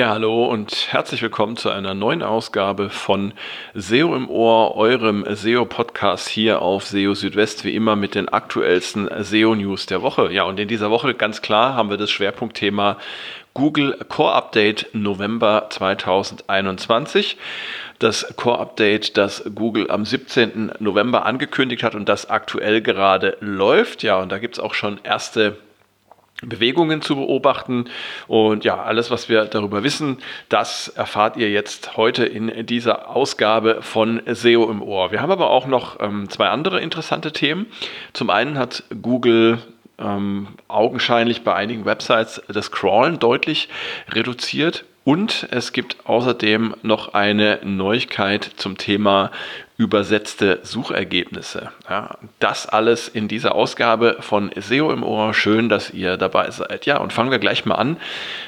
Ja, hallo und herzlich willkommen zu einer neuen Ausgabe von SEO im Ohr, eurem SEO-Podcast hier auf SEO Südwest, wie immer mit den aktuellsten SEO-News der Woche. Ja, und in dieser Woche ganz klar haben wir das Schwerpunktthema Google Core Update November 2021. Das Core Update, das Google am 17. November angekündigt hat und das aktuell gerade läuft. Ja, und da gibt es auch schon erste Bewegungen zu beobachten. Und ja, alles, was wir darüber wissen, das erfahrt ihr jetzt heute in dieser Ausgabe von SEO im Ohr. Wir haben aber auch noch ähm, zwei andere interessante Themen. Zum einen hat Google ähm, augenscheinlich bei einigen Websites das Crawlen deutlich reduziert. Und es gibt außerdem noch eine Neuigkeit zum Thema übersetzte Suchergebnisse. Ja, das alles in dieser Ausgabe von SEO im Ohr. Schön, dass ihr dabei seid. Ja, und fangen wir gleich mal an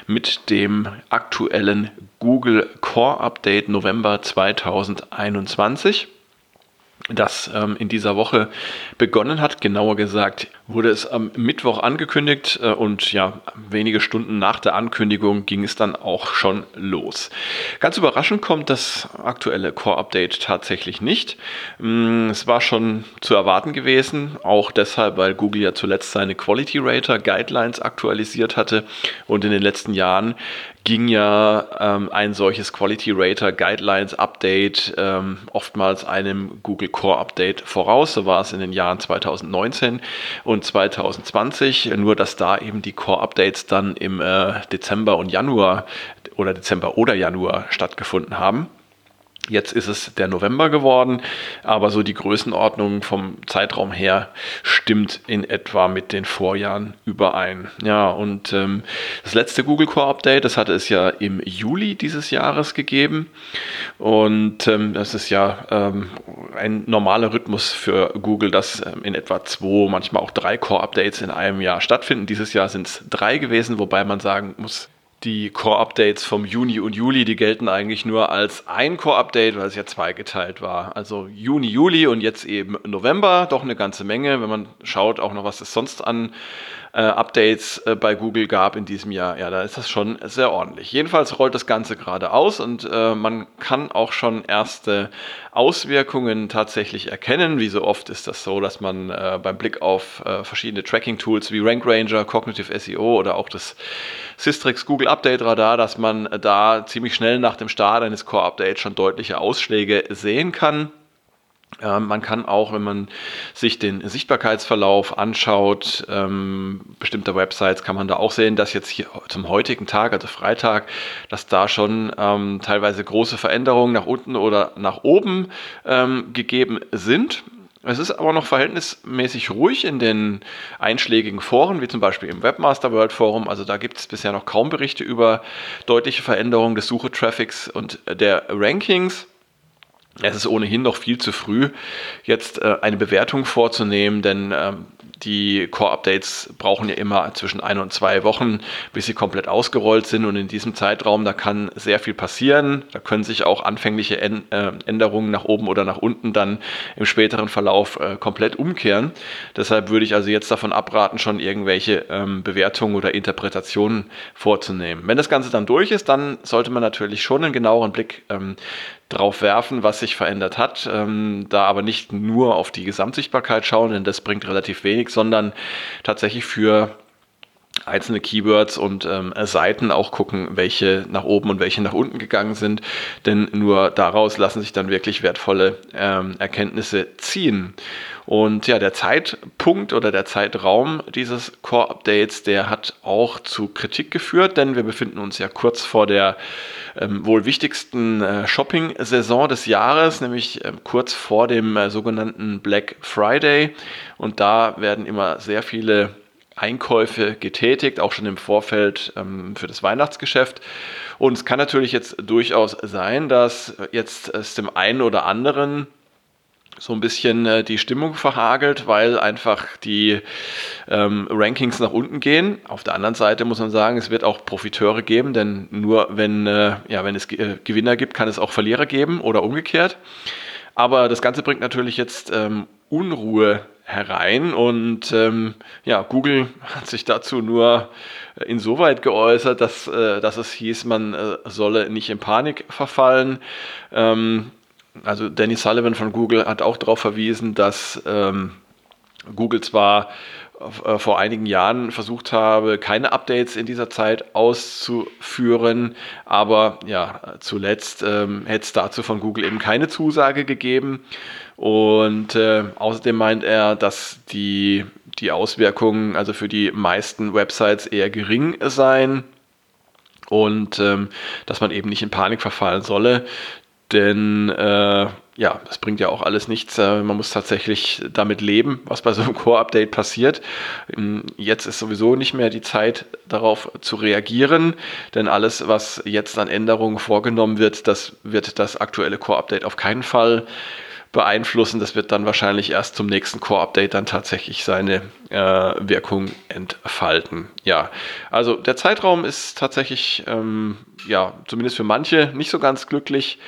mit dem aktuellen Google Core Update November 2021 das ähm, in dieser Woche begonnen hat. Genauer gesagt wurde es am Mittwoch angekündigt äh, und ja, wenige Stunden nach der Ankündigung ging es dann auch schon los. Ganz überraschend kommt das aktuelle Core-Update tatsächlich nicht. Mm, es war schon zu erwarten gewesen, auch deshalb, weil Google ja zuletzt seine Quality Rater Guidelines aktualisiert hatte und in den letzten Jahren ging ja ähm, ein solches Quality Rater Guidelines Update ähm, oftmals einem Google Core Update voraus. So war es in den Jahren 2019 und 2020. Nur, dass da eben die Core Updates dann im äh, Dezember und Januar oder Dezember oder Januar stattgefunden haben. Jetzt ist es der November geworden, aber so die Größenordnung vom Zeitraum her stimmt in etwa mit den Vorjahren überein. Ja, und ähm, das letzte Google Core Update, das hatte es ja im Juli dieses Jahres gegeben. Und ähm, das ist ja ähm, ein normaler Rhythmus für Google, dass ähm, in etwa zwei, manchmal auch drei Core Updates in einem Jahr stattfinden. Dieses Jahr sind es drei gewesen, wobei man sagen muss, die Core-Updates vom Juni und Juli, die gelten eigentlich nur als ein Core-Update, weil es ja zweigeteilt war. Also Juni, Juli und jetzt eben November, doch eine ganze Menge, wenn man schaut auch noch, was es sonst an äh, Updates äh, bei Google gab in diesem Jahr. Ja, da ist das schon sehr ordentlich. Jedenfalls rollt das Ganze gerade aus und äh, man kann auch schon erste Auswirkungen tatsächlich erkennen. Wie so oft ist das so, dass man äh, beim Blick auf äh, verschiedene Tracking-Tools wie Rank Ranger, Cognitive SEO oder auch das Systrix Google Update Radar, dass man da ziemlich schnell nach dem Start eines Core Updates schon deutliche Ausschläge sehen kann. Ähm, man kann auch, wenn man sich den Sichtbarkeitsverlauf anschaut, ähm, bestimmter Websites, kann man da auch sehen, dass jetzt hier zum heutigen Tag, also Freitag, dass da schon ähm, teilweise große Veränderungen nach unten oder nach oben ähm, gegeben sind. Es ist aber noch verhältnismäßig ruhig in den einschlägigen Foren, wie zum Beispiel im Webmaster World Forum. Also da gibt es bisher noch kaum Berichte über deutliche Veränderungen des Suchetraffics und der Rankings. Es ist ohnehin noch viel zu früh, jetzt äh, eine Bewertung vorzunehmen, denn ähm, die Core-Updates brauchen ja immer zwischen ein und zwei Wochen, bis sie komplett ausgerollt sind. Und in diesem Zeitraum, da kann sehr viel passieren. Da können sich auch anfängliche äh, Änderungen nach oben oder nach unten dann im späteren Verlauf äh, komplett umkehren. Deshalb würde ich also jetzt davon abraten, schon irgendwelche ähm, Bewertungen oder Interpretationen vorzunehmen. Wenn das Ganze dann durch ist, dann sollte man natürlich schon einen genaueren Blick ähm, drauf werfen, was sich verändert hat. Ähm, da aber nicht nur auf die Gesamtsichtbarkeit schauen, denn das bringt relativ wenig, sondern tatsächlich für einzelne Keywords und ähm, Seiten auch gucken, welche nach oben und welche nach unten gegangen sind. Denn nur daraus lassen sich dann wirklich wertvolle ähm, Erkenntnisse ziehen. Und ja, der Zeitpunkt oder der Zeitraum dieses Core-Updates, der hat auch zu Kritik geführt, denn wir befinden uns ja kurz vor der ähm, wohl wichtigsten äh, Shopping-Saison des Jahres, nämlich ähm, kurz vor dem äh, sogenannten Black Friday. Und da werden immer sehr viele Einkäufe getätigt, auch schon im Vorfeld ähm, für das Weihnachtsgeschäft. Und es kann natürlich jetzt durchaus sein, dass jetzt es dem einen oder anderen so ein bisschen äh, die Stimmung verhagelt, weil einfach die ähm, Rankings nach unten gehen. Auf der anderen Seite muss man sagen, es wird auch Profiteure geben, denn nur wenn, äh, ja, wenn es äh, Gewinner gibt, kann es auch Verlierer geben oder umgekehrt. Aber das Ganze bringt natürlich jetzt ähm, Unruhe herein und ähm, ja, Google hat sich dazu nur insoweit geäußert, dass, äh, dass es hieß, man äh, solle nicht in Panik verfallen. Ähm, also Danny Sullivan von Google hat auch darauf verwiesen, dass ähm, Google zwar äh, vor einigen Jahren versucht habe, keine Updates in dieser Zeit auszuführen. Aber ja, zuletzt ähm, hätte es dazu von Google eben keine Zusage gegeben. Und äh, außerdem meint er, dass die, die Auswirkungen also für die meisten Websites eher gering seien und ähm, dass man eben nicht in Panik verfallen solle. Denn äh, ja, das bringt ja auch alles nichts. Äh, man muss tatsächlich damit leben, was bei so einem Core-Update passiert. Ähm, jetzt ist sowieso nicht mehr die Zeit, darauf zu reagieren, denn alles, was jetzt an Änderungen vorgenommen wird, das wird das aktuelle Core-Update auf keinen Fall beeinflussen. Das wird dann wahrscheinlich erst zum nächsten Core-Update dann tatsächlich seine äh, Wirkung entfalten. Ja, also der Zeitraum ist tatsächlich, ähm, ja, zumindest für manche nicht so ganz glücklich,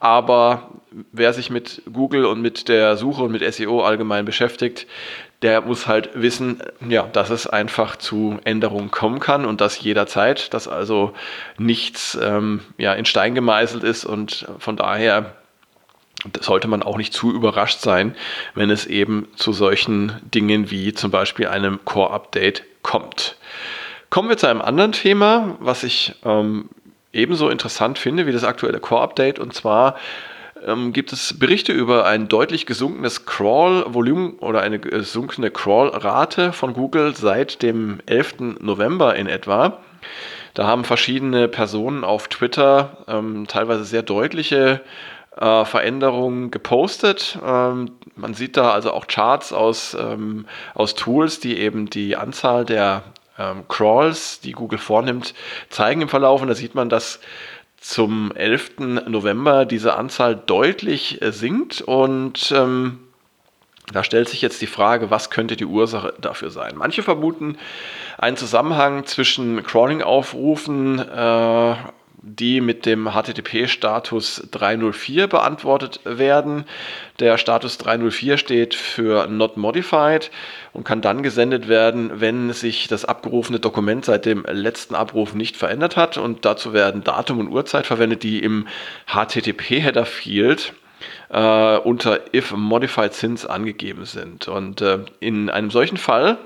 aber wer sich mit Google und mit der Suche und mit SEO allgemein beschäftigt, der muss halt wissen, ja, dass es einfach zu Änderungen kommen kann und das jederzeit, dass also nichts ähm, ja, in Stein gemeißelt ist und von daher sollte man auch nicht zu überrascht sein, wenn es eben zu solchen Dingen wie zum Beispiel einem Core-Update kommt. Kommen wir zu einem anderen Thema, was ich ähm, ebenso interessant finde wie das aktuelle Core-Update. Und zwar ähm, gibt es Berichte über ein deutlich gesunkenes Crawl-Volumen oder eine gesunkene Crawl-Rate von Google seit dem 11. November in etwa. Da haben verschiedene Personen auf Twitter ähm, teilweise sehr deutliche äh, Veränderungen gepostet. Ähm, man sieht da also auch Charts aus, ähm, aus Tools, die eben die Anzahl der ähm, Crawls, die Google vornimmt, zeigen im Verlauf. Und da sieht man, dass zum 11. November diese Anzahl deutlich äh, sinkt und ähm, da stellt sich jetzt die Frage, was könnte die Ursache dafür sein? Manche vermuten einen Zusammenhang zwischen Crawling-Aufrufen äh, die mit dem HTTP-Status 304 beantwortet werden. Der Status 304 steht für Not Modified und kann dann gesendet werden, wenn sich das abgerufene Dokument seit dem letzten Abruf nicht verändert hat. Und dazu werden Datum und Uhrzeit verwendet, die im HTTP-Header-Field äh, unter if modified since angegeben sind. Und äh, in einem solchen Fall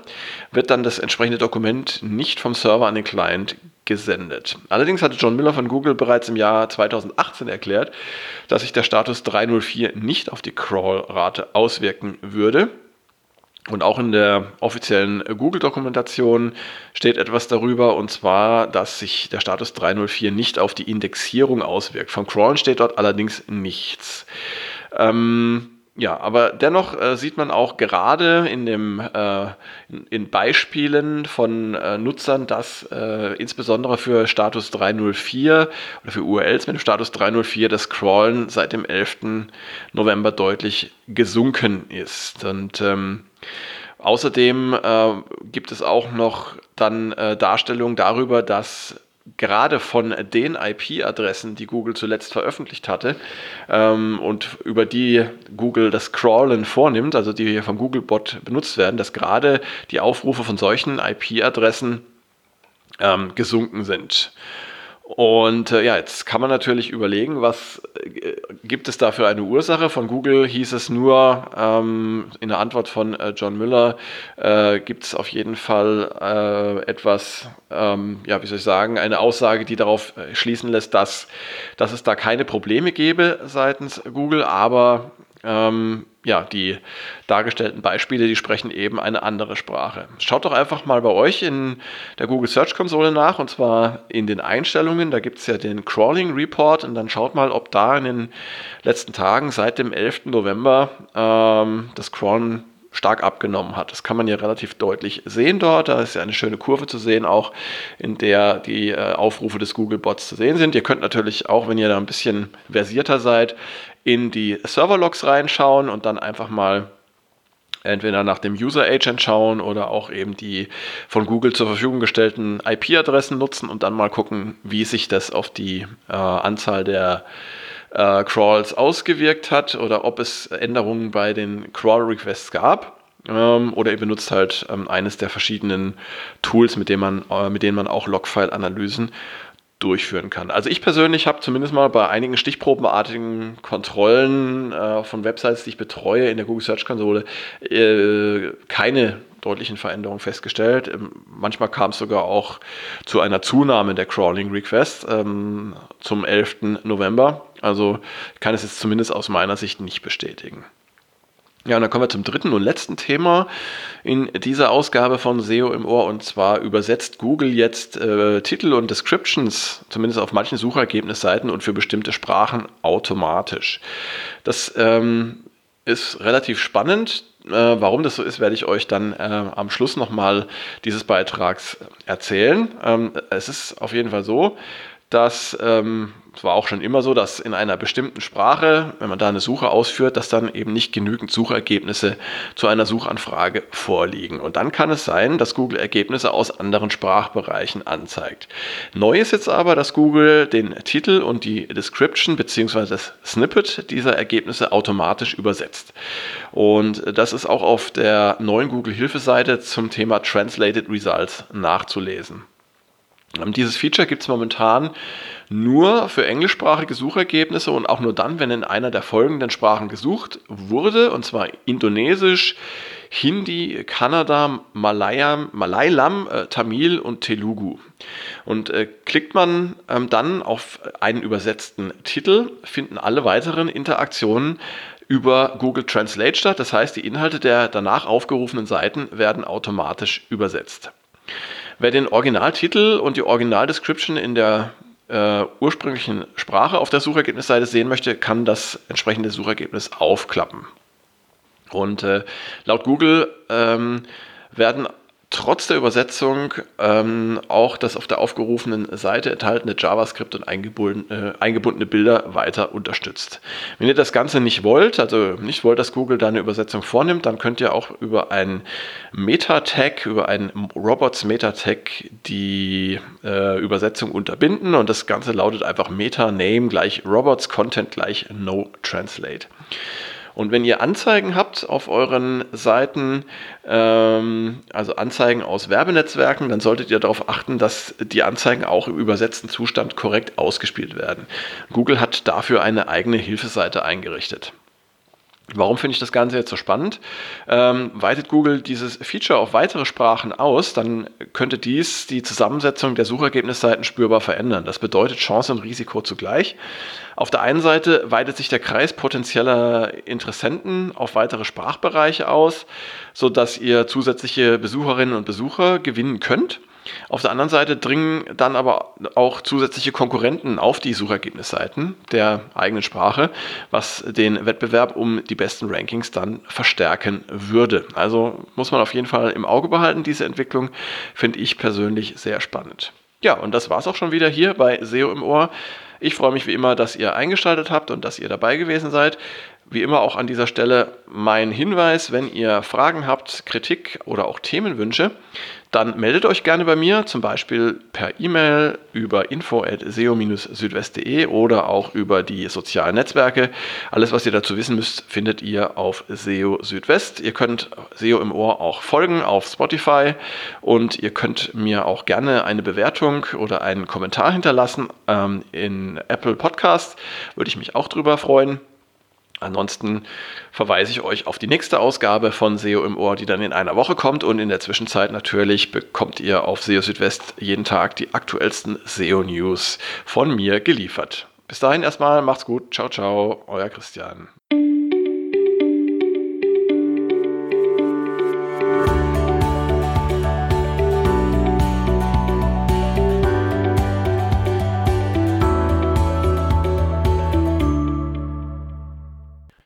wird dann das entsprechende Dokument nicht vom Server an den Client gesendet. Allerdings hatte John Miller von Google bereits im Jahr 2018 erklärt, dass sich der Status 304 nicht auf die Crawl-Rate auswirken würde. Und auch in der offiziellen Google-Dokumentation steht etwas darüber, und zwar, dass sich der Status 304 nicht auf die Indexierung auswirkt. Vom Crawlen steht dort allerdings nichts. Ähm, ja, aber dennoch äh, sieht man auch gerade in, dem, äh, in, in, Beispielen von äh, Nutzern, dass äh, insbesondere für Status 304 oder für URLs mit Status 304 das Crawlen seit dem 11. November deutlich gesunken ist. Und ähm, außerdem äh, gibt es auch noch dann äh, Darstellungen darüber, dass gerade von den IP-Adressen, die Google zuletzt veröffentlicht hatte ähm, und über die Google das Crawlen vornimmt, also die hier vom Googlebot benutzt werden, dass gerade die Aufrufe von solchen IP-Adressen ähm, gesunken sind. Und äh, ja, jetzt kann man natürlich überlegen, was äh, gibt es da für eine Ursache? Von Google hieß es nur ähm, in der Antwort von äh, John Müller, äh, gibt es auf jeden Fall äh, etwas, ähm, ja, wie soll ich sagen, eine Aussage, die darauf äh, schließen lässt, dass, dass es da keine Probleme gäbe seitens Google, aber ähm, ja, die dargestellten Beispiele, die sprechen eben eine andere Sprache. Schaut doch einfach mal bei euch in der Google Search Konsole nach und zwar in den Einstellungen. Da gibt es ja den Crawling Report und dann schaut mal, ob da in den letzten Tagen seit dem 11. November ähm, das Crawlen stark abgenommen hat. Das kann man ja relativ deutlich sehen dort. Da ist ja eine schöne Kurve zu sehen, auch in der die äh, Aufrufe des Google-Bots zu sehen sind. Ihr könnt natürlich auch, wenn ihr da ein bisschen versierter seid, in die Serverlogs reinschauen und dann einfach mal entweder nach dem User Agent schauen oder auch eben die von Google zur Verfügung gestellten IP-Adressen nutzen und dann mal gucken, wie sich das auf die äh, Anzahl der äh, Crawls ausgewirkt hat oder ob es Änderungen bei den Crawl-Requests gab. ähm, oder ihr benutzt halt ähm, eines der verschiedenen Tools, mit denen man, äh, mit denen man auch Logfile-Analysen durchführen kann. Also ich persönlich habe zumindest mal bei einigen stichprobenartigen Kontrollen äh, von Websites, die ich betreue in der Google Search Konsole, äh, keine deutlichen Veränderungen festgestellt. Ähm, manchmal kam es sogar auch zu einer Zunahme der Crawling Requests ähm, zum 11. November. Also kann es jetzt zumindest aus meiner Sicht nicht bestätigen. Ja, und dann kommen wir zum dritten und letzten Thema in dieser Ausgabe von SEO im Ohr. Und zwar übersetzt Google jetzt äh, Titel und Descriptions, zumindest auf manchen Suchergebnisseiten und für bestimmte Sprachen automatisch. Das ähm, ist relativ spannend. Äh, warum das so ist, werde ich euch dann äh, am Schluss nochmal dieses Beitrags erzählen. Ähm, es ist auf jeden Fall so, dass ähm, es war auch schon immer so, dass in einer bestimmten Sprache, wenn man da eine Suche ausführt, dass dann eben nicht genügend Suchergebnisse zu einer Suchanfrage vorliegen. Und dann kann es sein, dass Google Ergebnisse aus anderen Sprachbereichen anzeigt. Neu ist jetzt aber, dass Google den Titel und die Description bzw. das Snippet dieser Ergebnisse automatisch übersetzt. Und das ist auch auf der neuen Google-Hilfeseite zum Thema Translated Results nachzulesen. Dieses Feature gibt es momentan nur für englischsprachige Suchergebnisse und auch nur dann, wenn in einer der folgenden Sprachen gesucht wurde, und zwar Indonesisch, Hindi, Kanada, Malayam, Malayalam, äh, Tamil und Telugu. Und äh, klickt man ähm, dann auf einen übersetzten Titel, finden alle weiteren Interaktionen über Google Translate statt. Das heißt, die Inhalte der danach aufgerufenen Seiten werden automatisch übersetzt. Wer den Originaltitel und die Originaldescription in der äh, ursprünglichen Sprache auf der Suchergebnisseite sehen möchte, kann das entsprechende Suchergebnis aufklappen. Und äh, laut Google ähm, werden trotz der Übersetzung ähm, auch das auf der aufgerufenen Seite enthaltene JavaScript und eingebundene, äh, eingebundene Bilder weiter unterstützt. Wenn ihr das Ganze nicht wollt, also nicht wollt, dass Google da eine Übersetzung vornimmt, dann könnt ihr auch über ein Meta-Tag, über ein Robots Meta-Tag die äh, Übersetzung unterbinden und das Ganze lautet einfach Meta-Name gleich Robots Content gleich No Translate. Und wenn ihr Anzeigen habt auf euren Seiten, ähm, also Anzeigen aus Werbenetzwerken, dann solltet ihr darauf achten, dass die Anzeigen auch im übersetzten Zustand korrekt ausgespielt werden. Google hat dafür eine eigene Hilfeseite eingerichtet. Warum finde ich das Ganze jetzt so spannend? Ähm, weitet Google dieses Feature auf weitere Sprachen aus, dann könnte dies die Zusammensetzung der Suchergebnisseiten spürbar verändern. Das bedeutet Chance und Risiko zugleich. Auf der einen Seite weitet sich der Kreis potenzieller Interessenten auf weitere Sprachbereiche aus, sodass ihr zusätzliche Besucherinnen und Besucher gewinnen könnt. Auf der anderen Seite dringen dann aber auch zusätzliche Konkurrenten auf die Suchergebnisseiten der eigenen Sprache, was den Wettbewerb um die besten Rankings dann verstärken würde. Also muss man auf jeden Fall im Auge behalten, diese Entwicklung finde ich persönlich sehr spannend. Ja, und das war es auch schon wieder hier bei SEO im Ohr. Ich freue mich wie immer, dass ihr eingeschaltet habt und dass ihr dabei gewesen seid. Wie immer auch an dieser Stelle mein Hinweis, wenn ihr Fragen habt, Kritik oder auch Themenwünsche, dann meldet euch gerne bei mir, zum Beispiel per E-Mail über info.seo-südwest.de oder auch über die sozialen Netzwerke. Alles, was ihr dazu wissen müsst, findet ihr auf SEO Südwest. Ihr könnt SEO im Ohr auch folgen auf Spotify und ihr könnt mir auch gerne eine Bewertung oder einen Kommentar hinterlassen ähm, in Apple Podcast. Würde ich mich auch drüber freuen. Ansonsten verweise ich euch auf die nächste Ausgabe von SEO im Ohr, die dann in einer Woche kommt. Und in der Zwischenzeit natürlich bekommt ihr auf SEO Südwest jeden Tag die aktuellsten SEO-News von mir geliefert. Bis dahin erstmal, macht's gut. Ciao, ciao, euer Christian.